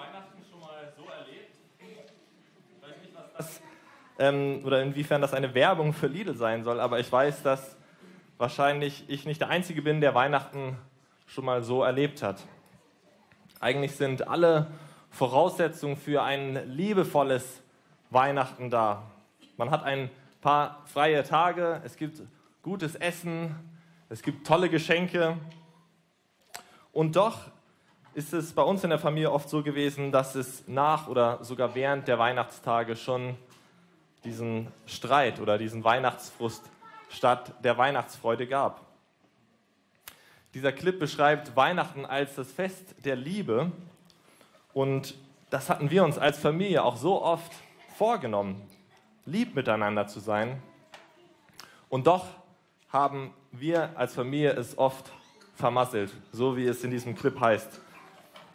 Weihnachten schon mal so erlebt? Ich weiß nicht, was das, ähm, oder inwiefern das eine Werbung für Lidl sein soll, aber ich weiß, dass wahrscheinlich ich nicht der Einzige bin, der Weihnachten schon mal so erlebt hat. Eigentlich sind alle Voraussetzungen für ein liebevolles Weihnachten da. Man hat ein paar freie Tage, es gibt gutes Essen, es gibt tolle Geschenke. Und doch ist es bei uns in der Familie oft so gewesen, dass es nach oder sogar während der Weihnachtstage schon diesen Streit oder diesen Weihnachtsfrust statt der Weihnachtsfreude gab. Dieser Clip beschreibt Weihnachten als das Fest der Liebe und das hatten wir uns als Familie auch so oft vorgenommen, lieb miteinander zu sein. Und doch haben wir als Familie es oft vermasselt, so wie es in diesem Clip heißt.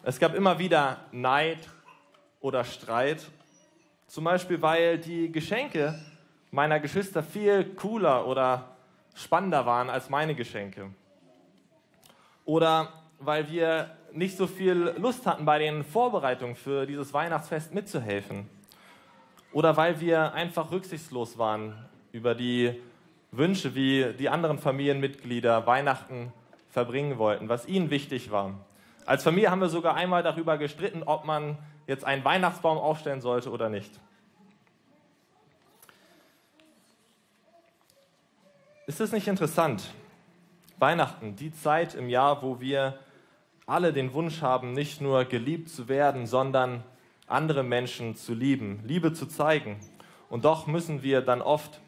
Es gab immer wieder Neid oder Streit, zum Beispiel weil die Geschenke meiner Geschwister viel cooler oder spannender waren als meine Geschenke. Oder weil wir nicht so viel Lust hatten, bei den Vorbereitungen für dieses Weihnachtsfest mitzuhelfen. Oder weil wir einfach rücksichtslos waren über die Wünsche, wie die anderen Familienmitglieder Weihnachten verbringen wollten, was ihnen wichtig war. Als Familie haben wir sogar einmal darüber gestritten, ob man jetzt einen Weihnachtsbaum aufstellen sollte oder nicht. Ist es nicht interessant? Weihnachten, die Zeit im Jahr, wo wir alle den Wunsch haben, nicht nur geliebt zu werden, sondern andere Menschen zu lieben, Liebe zu zeigen. Und doch müssen wir dann oft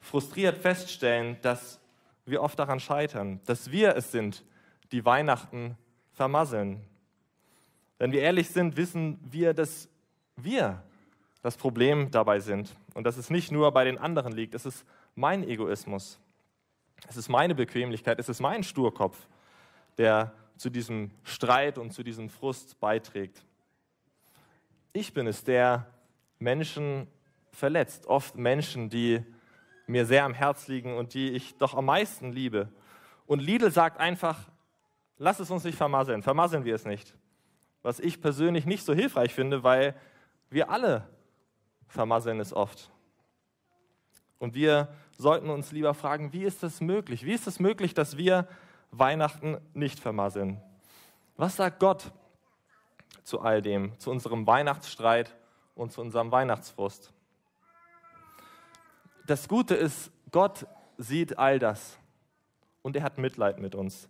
frustriert feststellen, dass wir oft daran scheitern, dass wir es sind, die Weihnachten vermasseln. Wenn wir ehrlich sind, wissen wir, dass wir das Problem dabei sind und dass es nicht nur bei den anderen liegt. Es ist mein Egoismus. Es ist meine Bequemlichkeit. Es ist mein Sturkopf, der zu diesem Streit und zu diesem Frust beiträgt. Ich bin es, der Menschen verletzt. Oft Menschen, die mir sehr am Herz liegen und die ich doch am meisten liebe. Und Lidl sagt einfach, lass es uns nicht vermasseln, vermasseln wir es nicht. Was ich persönlich nicht so hilfreich finde, weil wir alle vermasseln es oft. Und wir sollten uns lieber fragen, wie ist das möglich? Wie ist es das möglich, dass wir Weihnachten nicht vermasseln? Was sagt Gott zu all dem, zu unserem Weihnachtsstreit und zu unserem Weihnachtsfrust? das Gute ist, Gott sieht all das und er hat Mitleid mit uns.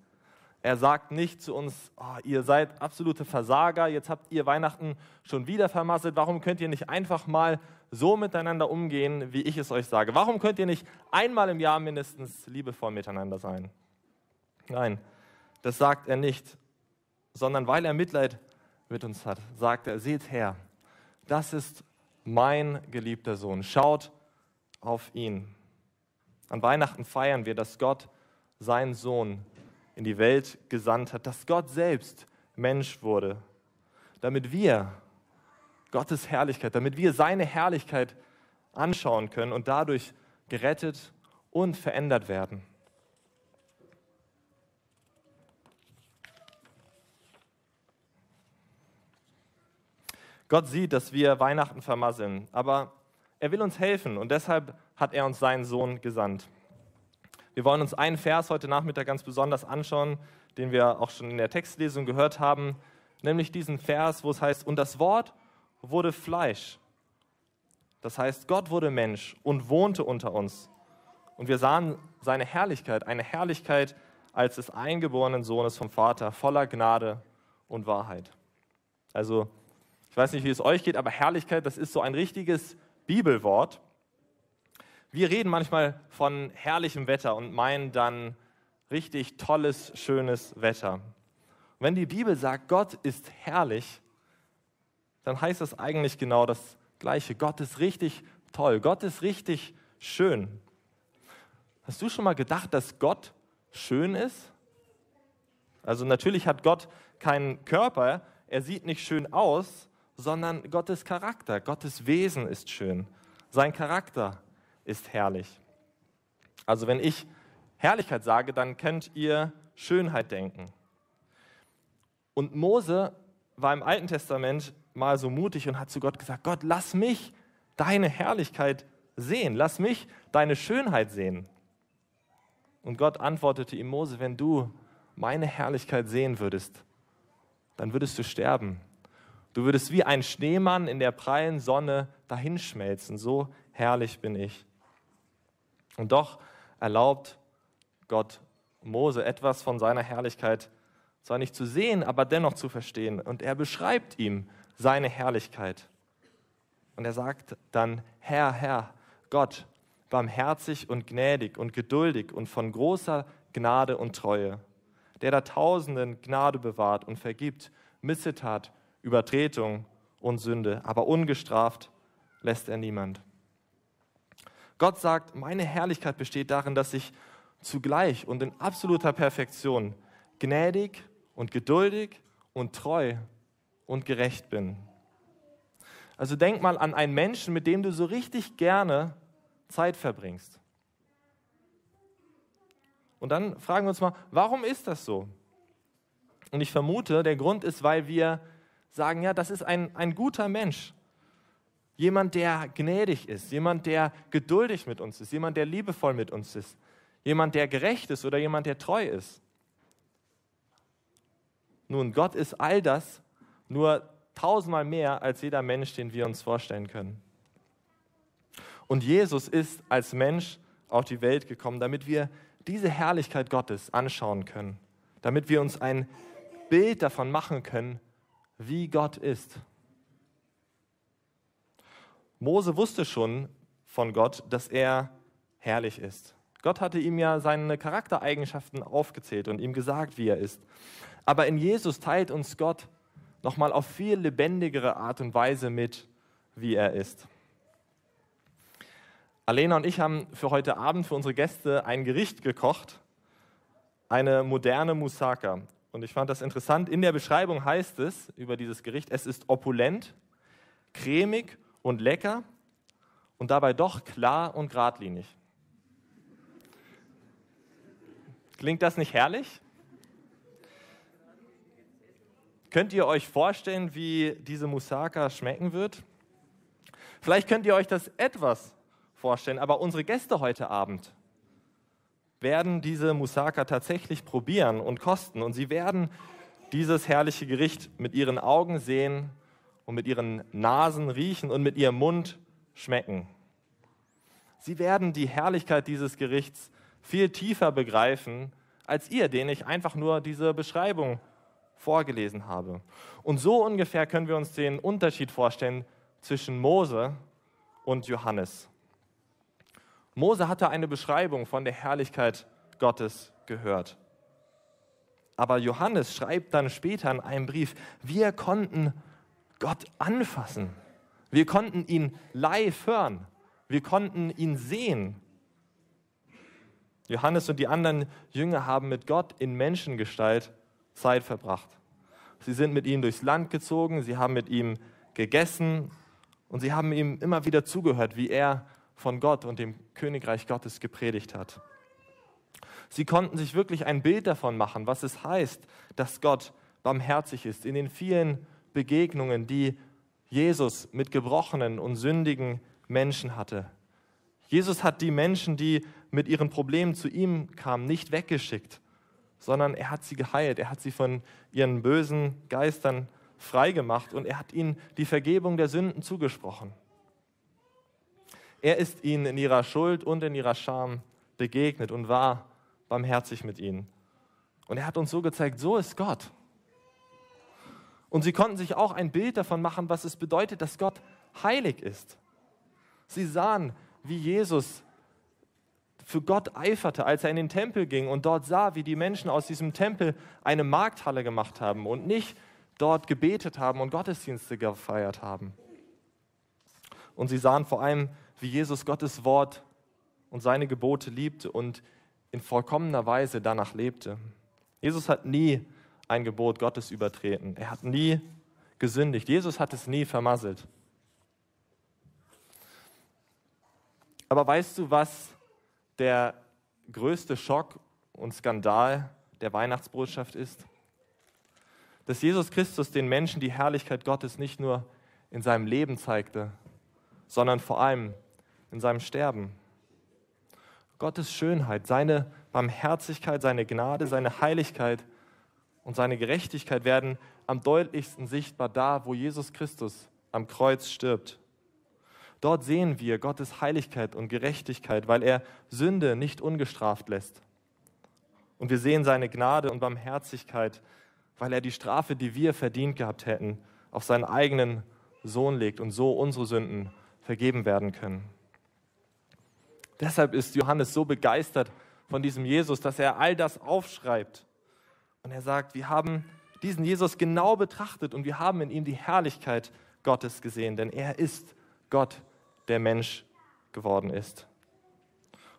Er sagt nicht zu uns, oh, ihr seid absolute Versager, jetzt habt ihr Weihnachten schon wieder vermasselt, warum könnt ihr nicht einfach mal so miteinander umgehen, wie ich es euch sage? Warum könnt ihr nicht einmal im Jahr mindestens liebevoll miteinander sein? Nein, das sagt er nicht, sondern weil er Mitleid mit uns hat, sagt er, seht her, das ist mein geliebter Sohn. Schaut auf ihn. An Weihnachten feiern wir, dass Gott seinen Sohn in die Welt gesandt hat, dass Gott selbst Mensch wurde, damit wir Gottes Herrlichkeit, damit wir seine Herrlichkeit anschauen können und dadurch gerettet und verändert werden. Gott sieht, dass wir Weihnachten vermasseln, aber er will uns helfen und deshalb hat er uns seinen Sohn gesandt. Wir wollen uns einen Vers heute Nachmittag ganz besonders anschauen, den wir auch schon in der Textlesung gehört haben, nämlich diesen Vers, wo es heißt, und das Wort wurde Fleisch. Das heißt, Gott wurde Mensch und wohnte unter uns. Und wir sahen seine Herrlichkeit, eine Herrlichkeit als des eingeborenen Sohnes vom Vater, voller Gnade und Wahrheit. Also, ich weiß nicht, wie es euch geht, aber Herrlichkeit, das ist so ein richtiges Bibelwort. Wir reden manchmal von herrlichem Wetter und meinen dann richtig tolles, schönes Wetter. Und wenn die Bibel sagt, Gott ist herrlich, dann heißt das eigentlich genau das Gleiche. Gott ist richtig toll, Gott ist richtig schön. Hast du schon mal gedacht, dass Gott schön ist? Also natürlich hat Gott keinen Körper, er sieht nicht schön aus, sondern Gottes Charakter, Gottes Wesen ist schön. Sein Charakter ist herrlich. Also wenn ich Herrlichkeit sage, dann könnt ihr Schönheit denken. Und Mose war im Alten Testament mal so mutig und hat zu Gott gesagt, Gott, lass mich deine Herrlichkeit sehen, lass mich deine Schönheit sehen. Und Gott antwortete ihm, Mose, wenn du meine Herrlichkeit sehen würdest, dann würdest du sterben. Du würdest wie ein Schneemann in der prallen Sonne dahinschmelzen. So herrlich bin ich. Und doch erlaubt Gott Mose etwas von seiner Herrlichkeit zwar nicht zu sehen, aber dennoch zu verstehen. Und er beschreibt ihm seine Herrlichkeit. Und er sagt dann, Herr, Herr, Gott, barmherzig und gnädig und geduldig und von großer Gnade und Treue, der da Tausenden Gnade bewahrt und vergibt, Missetat, Übertretung und Sünde, aber ungestraft lässt er niemand. Gott sagt, meine Herrlichkeit besteht darin, dass ich zugleich und in absoluter Perfektion gnädig und geduldig und treu und gerecht bin. Also denk mal an einen Menschen, mit dem du so richtig gerne Zeit verbringst. Und dann fragen wir uns mal, warum ist das so? Und ich vermute, der Grund ist, weil wir sagen, ja, das ist ein, ein guter Mensch. Jemand, der gnädig ist, jemand, der geduldig mit uns ist, jemand, der liebevoll mit uns ist, jemand, der gerecht ist oder jemand, der treu ist. Nun, Gott ist all das, nur tausendmal mehr als jeder Mensch, den wir uns vorstellen können. Und Jesus ist als Mensch auf die Welt gekommen, damit wir diese Herrlichkeit Gottes anschauen können, damit wir uns ein Bild davon machen können, wie Gott ist. Mose wusste schon von Gott, dass er herrlich ist. Gott hatte ihm ja seine Charaktereigenschaften aufgezählt und ihm gesagt, wie er ist. Aber in Jesus teilt uns Gott nochmal auf viel lebendigere Art und Weise mit, wie er ist. Alena und ich haben für heute Abend für unsere Gäste ein Gericht gekocht, eine moderne Moussaka. Und ich fand das interessant. In der Beschreibung heißt es über dieses Gericht, es ist opulent, cremig und lecker und dabei doch klar und geradlinig. Klingt das nicht herrlich? Könnt ihr euch vorstellen, wie diese Moussaka schmecken wird? Vielleicht könnt ihr euch das etwas vorstellen, aber unsere Gäste heute Abend werden diese Moussaka tatsächlich probieren und kosten und sie werden dieses herrliche Gericht mit ihren Augen sehen und mit ihren Nasen riechen und mit ihrem Mund schmecken. Sie werden die Herrlichkeit dieses Gerichts viel tiefer begreifen als ihr, denen ich einfach nur diese Beschreibung vorgelesen habe. Und so ungefähr können wir uns den Unterschied vorstellen zwischen Mose und Johannes. Mose hatte eine Beschreibung von der Herrlichkeit Gottes gehört. Aber Johannes schreibt dann später in einem Brief, wir konnten Gott anfassen. Wir konnten ihn live hören. Wir konnten ihn sehen. Johannes und die anderen Jünger haben mit Gott in Menschengestalt Zeit verbracht. Sie sind mit ihm durchs Land gezogen, sie haben mit ihm gegessen und sie haben ihm immer wieder zugehört, wie er von Gott und dem Königreich Gottes gepredigt hat. Sie konnten sich wirklich ein Bild davon machen, was es heißt, dass Gott barmherzig ist in den vielen Begegnungen, die Jesus mit gebrochenen und sündigen Menschen hatte. Jesus hat die Menschen, die mit ihren Problemen zu ihm kamen, nicht weggeschickt, sondern er hat sie geheilt, er hat sie von ihren bösen Geistern freigemacht und er hat ihnen die Vergebung der Sünden zugesprochen. Er ist ihnen in ihrer Schuld und in ihrer Scham begegnet und war barmherzig mit ihnen. Und er hat uns so gezeigt, so ist Gott. Und sie konnten sich auch ein Bild davon machen, was es bedeutet, dass Gott heilig ist. Sie sahen, wie Jesus für Gott eiferte, als er in den Tempel ging und dort sah, wie die Menschen aus diesem Tempel eine Markthalle gemacht haben und nicht dort gebetet haben und Gottesdienste gefeiert haben. Und sie sahen vor allem, wie Jesus Gottes Wort und seine Gebote liebte und in vollkommener Weise danach lebte. Jesus hat nie ein Gebot Gottes übertreten. Er hat nie gesündigt. Jesus hat es nie vermasselt. Aber weißt du, was der größte Schock und Skandal der Weihnachtsbotschaft ist? dass Jesus Christus den Menschen die Herrlichkeit Gottes nicht nur in seinem Leben zeigte, sondern vor allem in seinem Sterben. Gottes Schönheit, seine Barmherzigkeit, seine Gnade, seine Heiligkeit und seine Gerechtigkeit werden am deutlichsten sichtbar da, wo Jesus Christus am Kreuz stirbt. Dort sehen wir Gottes Heiligkeit und Gerechtigkeit, weil er Sünde nicht ungestraft lässt. Und wir sehen seine Gnade und Barmherzigkeit, weil er die Strafe, die wir verdient gehabt hätten, auf seinen eigenen Sohn legt und so unsere Sünden vergeben werden können. Deshalb ist Johannes so begeistert von diesem Jesus, dass er all das aufschreibt. Und er sagt, wir haben diesen Jesus genau betrachtet und wir haben in ihm die Herrlichkeit Gottes gesehen, denn er ist Gott, der Mensch geworden ist.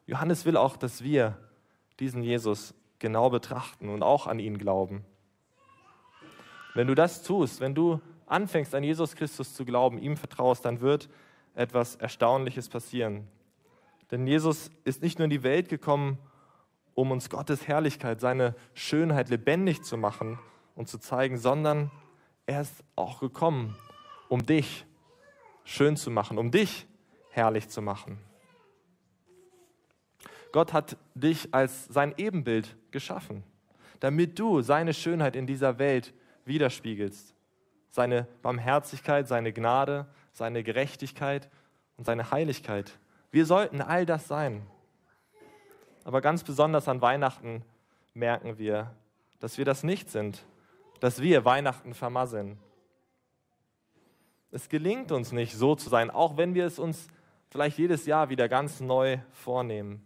Johannes will auch, dass wir diesen Jesus genau betrachten und auch an ihn glauben. Wenn du das tust, wenn du anfängst an Jesus Christus zu glauben, ihm vertraust, dann wird etwas Erstaunliches passieren. Denn Jesus ist nicht nur in die Welt gekommen, um uns Gottes Herrlichkeit, seine Schönheit lebendig zu machen und zu zeigen, sondern er ist auch gekommen, um dich schön zu machen, um dich herrlich zu machen. Gott hat dich als sein Ebenbild geschaffen, damit du seine Schönheit in dieser Welt widerspiegelst. Seine Barmherzigkeit, seine Gnade, seine Gerechtigkeit und seine Heiligkeit. Wir sollten all das sein. Aber ganz besonders an Weihnachten merken wir, dass wir das nicht sind, dass wir Weihnachten vermasseln. Es gelingt uns nicht, so zu sein, auch wenn wir es uns vielleicht jedes Jahr wieder ganz neu vornehmen.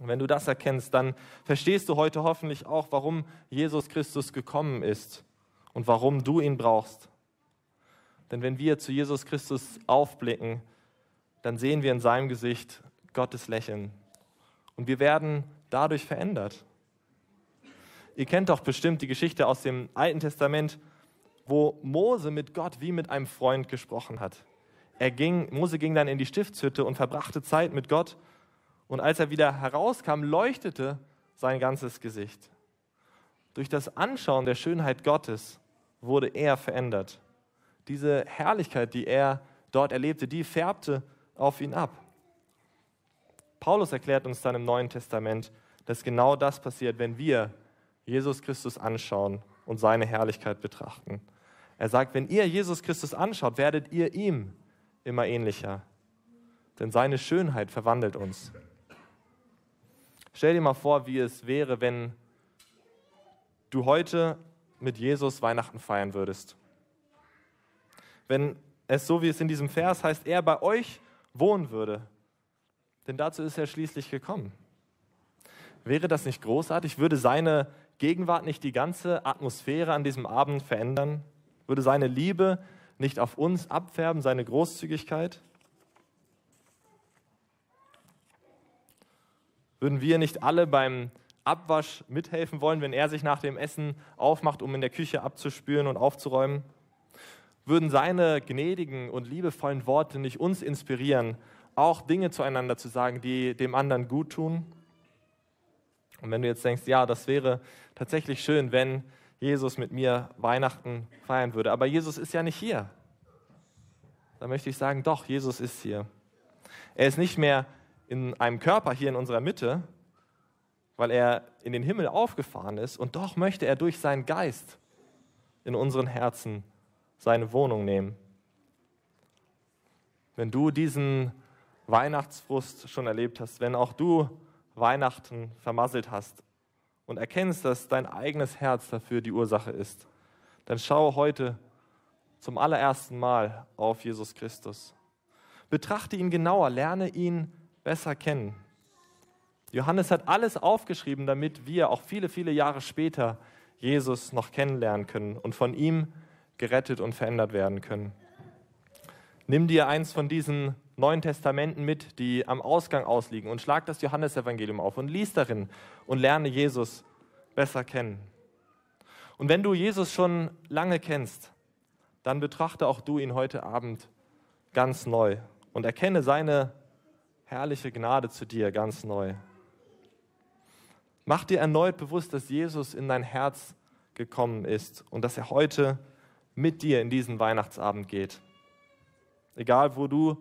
Und wenn du das erkennst, dann verstehst du heute hoffentlich auch, warum Jesus Christus gekommen ist und warum du ihn brauchst. Denn wenn wir zu Jesus Christus aufblicken, dann sehen wir in seinem Gesicht Gottes Lächeln. Und wir werden dadurch verändert. Ihr kennt doch bestimmt die Geschichte aus dem Alten Testament, wo Mose mit Gott wie mit einem Freund gesprochen hat. Er ging, Mose ging dann in die Stiftshütte und verbrachte Zeit mit Gott. Und als er wieder herauskam, leuchtete sein ganzes Gesicht. Durch das Anschauen der Schönheit Gottes wurde er verändert. Diese Herrlichkeit, die er dort erlebte, die färbte auf ihn ab. Paulus erklärt uns dann im Neuen Testament, dass genau das passiert, wenn wir Jesus Christus anschauen und seine Herrlichkeit betrachten. Er sagt, wenn ihr Jesus Christus anschaut, werdet ihr ihm immer ähnlicher, denn seine Schönheit verwandelt uns. Stell dir mal vor, wie es wäre, wenn du heute mit Jesus Weihnachten feiern würdest. Wenn es so wie es in diesem Vers heißt, er bei euch wohnen würde. Denn dazu ist er schließlich gekommen. Wäre das nicht großartig? Würde seine Gegenwart nicht die ganze Atmosphäre an diesem Abend verändern? Würde seine Liebe nicht auf uns abfärben, seine Großzügigkeit? Würden wir nicht alle beim Abwasch mithelfen wollen, wenn er sich nach dem Essen aufmacht, um in der Küche abzuspülen und aufzuräumen? Würden seine gnädigen und liebevollen Worte nicht uns inspirieren, auch Dinge zueinander zu sagen, die dem anderen gut tun? Und wenn du jetzt denkst, ja, das wäre tatsächlich schön, wenn Jesus mit mir Weihnachten feiern würde, aber Jesus ist ja nicht hier. Da möchte ich sagen, doch, Jesus ist hier. Er ist nicht mehr in einem Körper hier in unserer Mitte, weil er in den Himmel aufgefahren ist, und doch möchte er durch seinen Geist in unseren Herzen seine Wohnung nehmen. Wenn du diesen Weihnachtsfrust schon erlebt hast, wenn auch du Weihnachten vermasselt hast und erkennst, dass dein eigenes Herz dafür die Ursache ist, dann schaue heute zum allerersten Mal auf Jesus Christus. Betrachte ihn genauer, lerne ihn besser kennen. Johannes hat alles aufgeschrieben, damit wir auch viele, viele Jahre später Jesus noch kennenlernen können und von ihm gerettet und verändert werden können. Nimm dir eins von diesen Neuen Testamenten mit, die am Ausgang ausliegen und schlag das Johannesevangelium auf und lies darin und lerne Jesus besser kennen. Und wenn du Jesus schon lange kennst, dann betrachte auch du ihn heute Abend ganz neu und erkenne seine herrliche Gnade zu dir ganz neu. Mach dir erneut bewusst, dass Jesus in dein Herz gekommen ist und dass er heute mit dir in diesen Weihnachtsabend geht. Egal wo du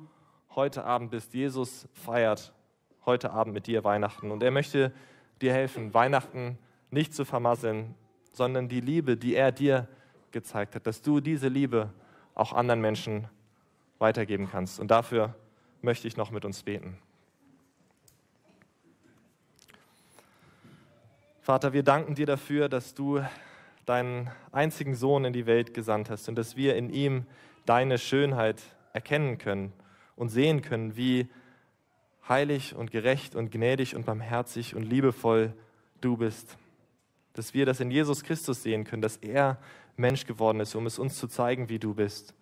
heute Abend bist, Jesus feiert heute Abend mit dir Weihnachten und er möchte dir helfen, Weihnachten nicht zu vermasseln, sondern die Liebe, die er dir gezeigt hat, dass du diese Liebe auch anderen Menschen weitergeben kannst. Und dafür möchte ich noch mit uns beten. Vater, wir danken dir dafür, dass du deinen einzigen Sohn in die Welt gesandt hast und dass wir in ihm deine Schönheit erkennen können und sehen können, wie heilig und gerecht und gnädig und barmherzig und liebevoll du bist. Dass wir das in Jesus Christus sehen können, dass er Mensch geworden ist, um es uns zu zeigen, wie du bist.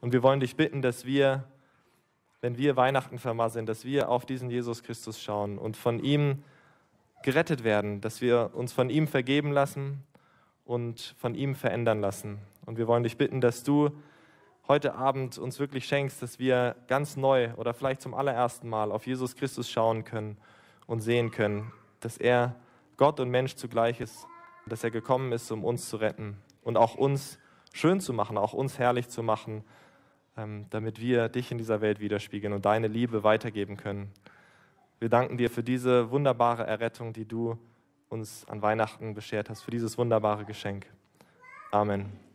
Und wir wollen dich bitten, dass wir, wenn wir Weihnachten vermasseln, dass wir auf diesen Jesus Christus schauen und von ihm gerettet werden, dass wir uns von ihm vergeben lassen und von ihm verändern lassen. Und wir wollen dich bitten, dass du heute Abend uns wirklich schenkst, dass wir ganz neu oder vielleicht zum allerersten Mal auf Jesus Christus schauen können und sehen können, dass er Gott und Mensch zugleich ist, dass er gekommen ist, um uns zu retten und auch uns schön zu machen, auch uns herrlich zu machen, ähm, damit wir dich in dieser Welt widerspiegeln und deine Liebe weitergeben können. Wir danken dir für diese wunderbare Errettung, die du uns an Weihnachten beschert hast, für dieses wunderbare Geschenk. Amen.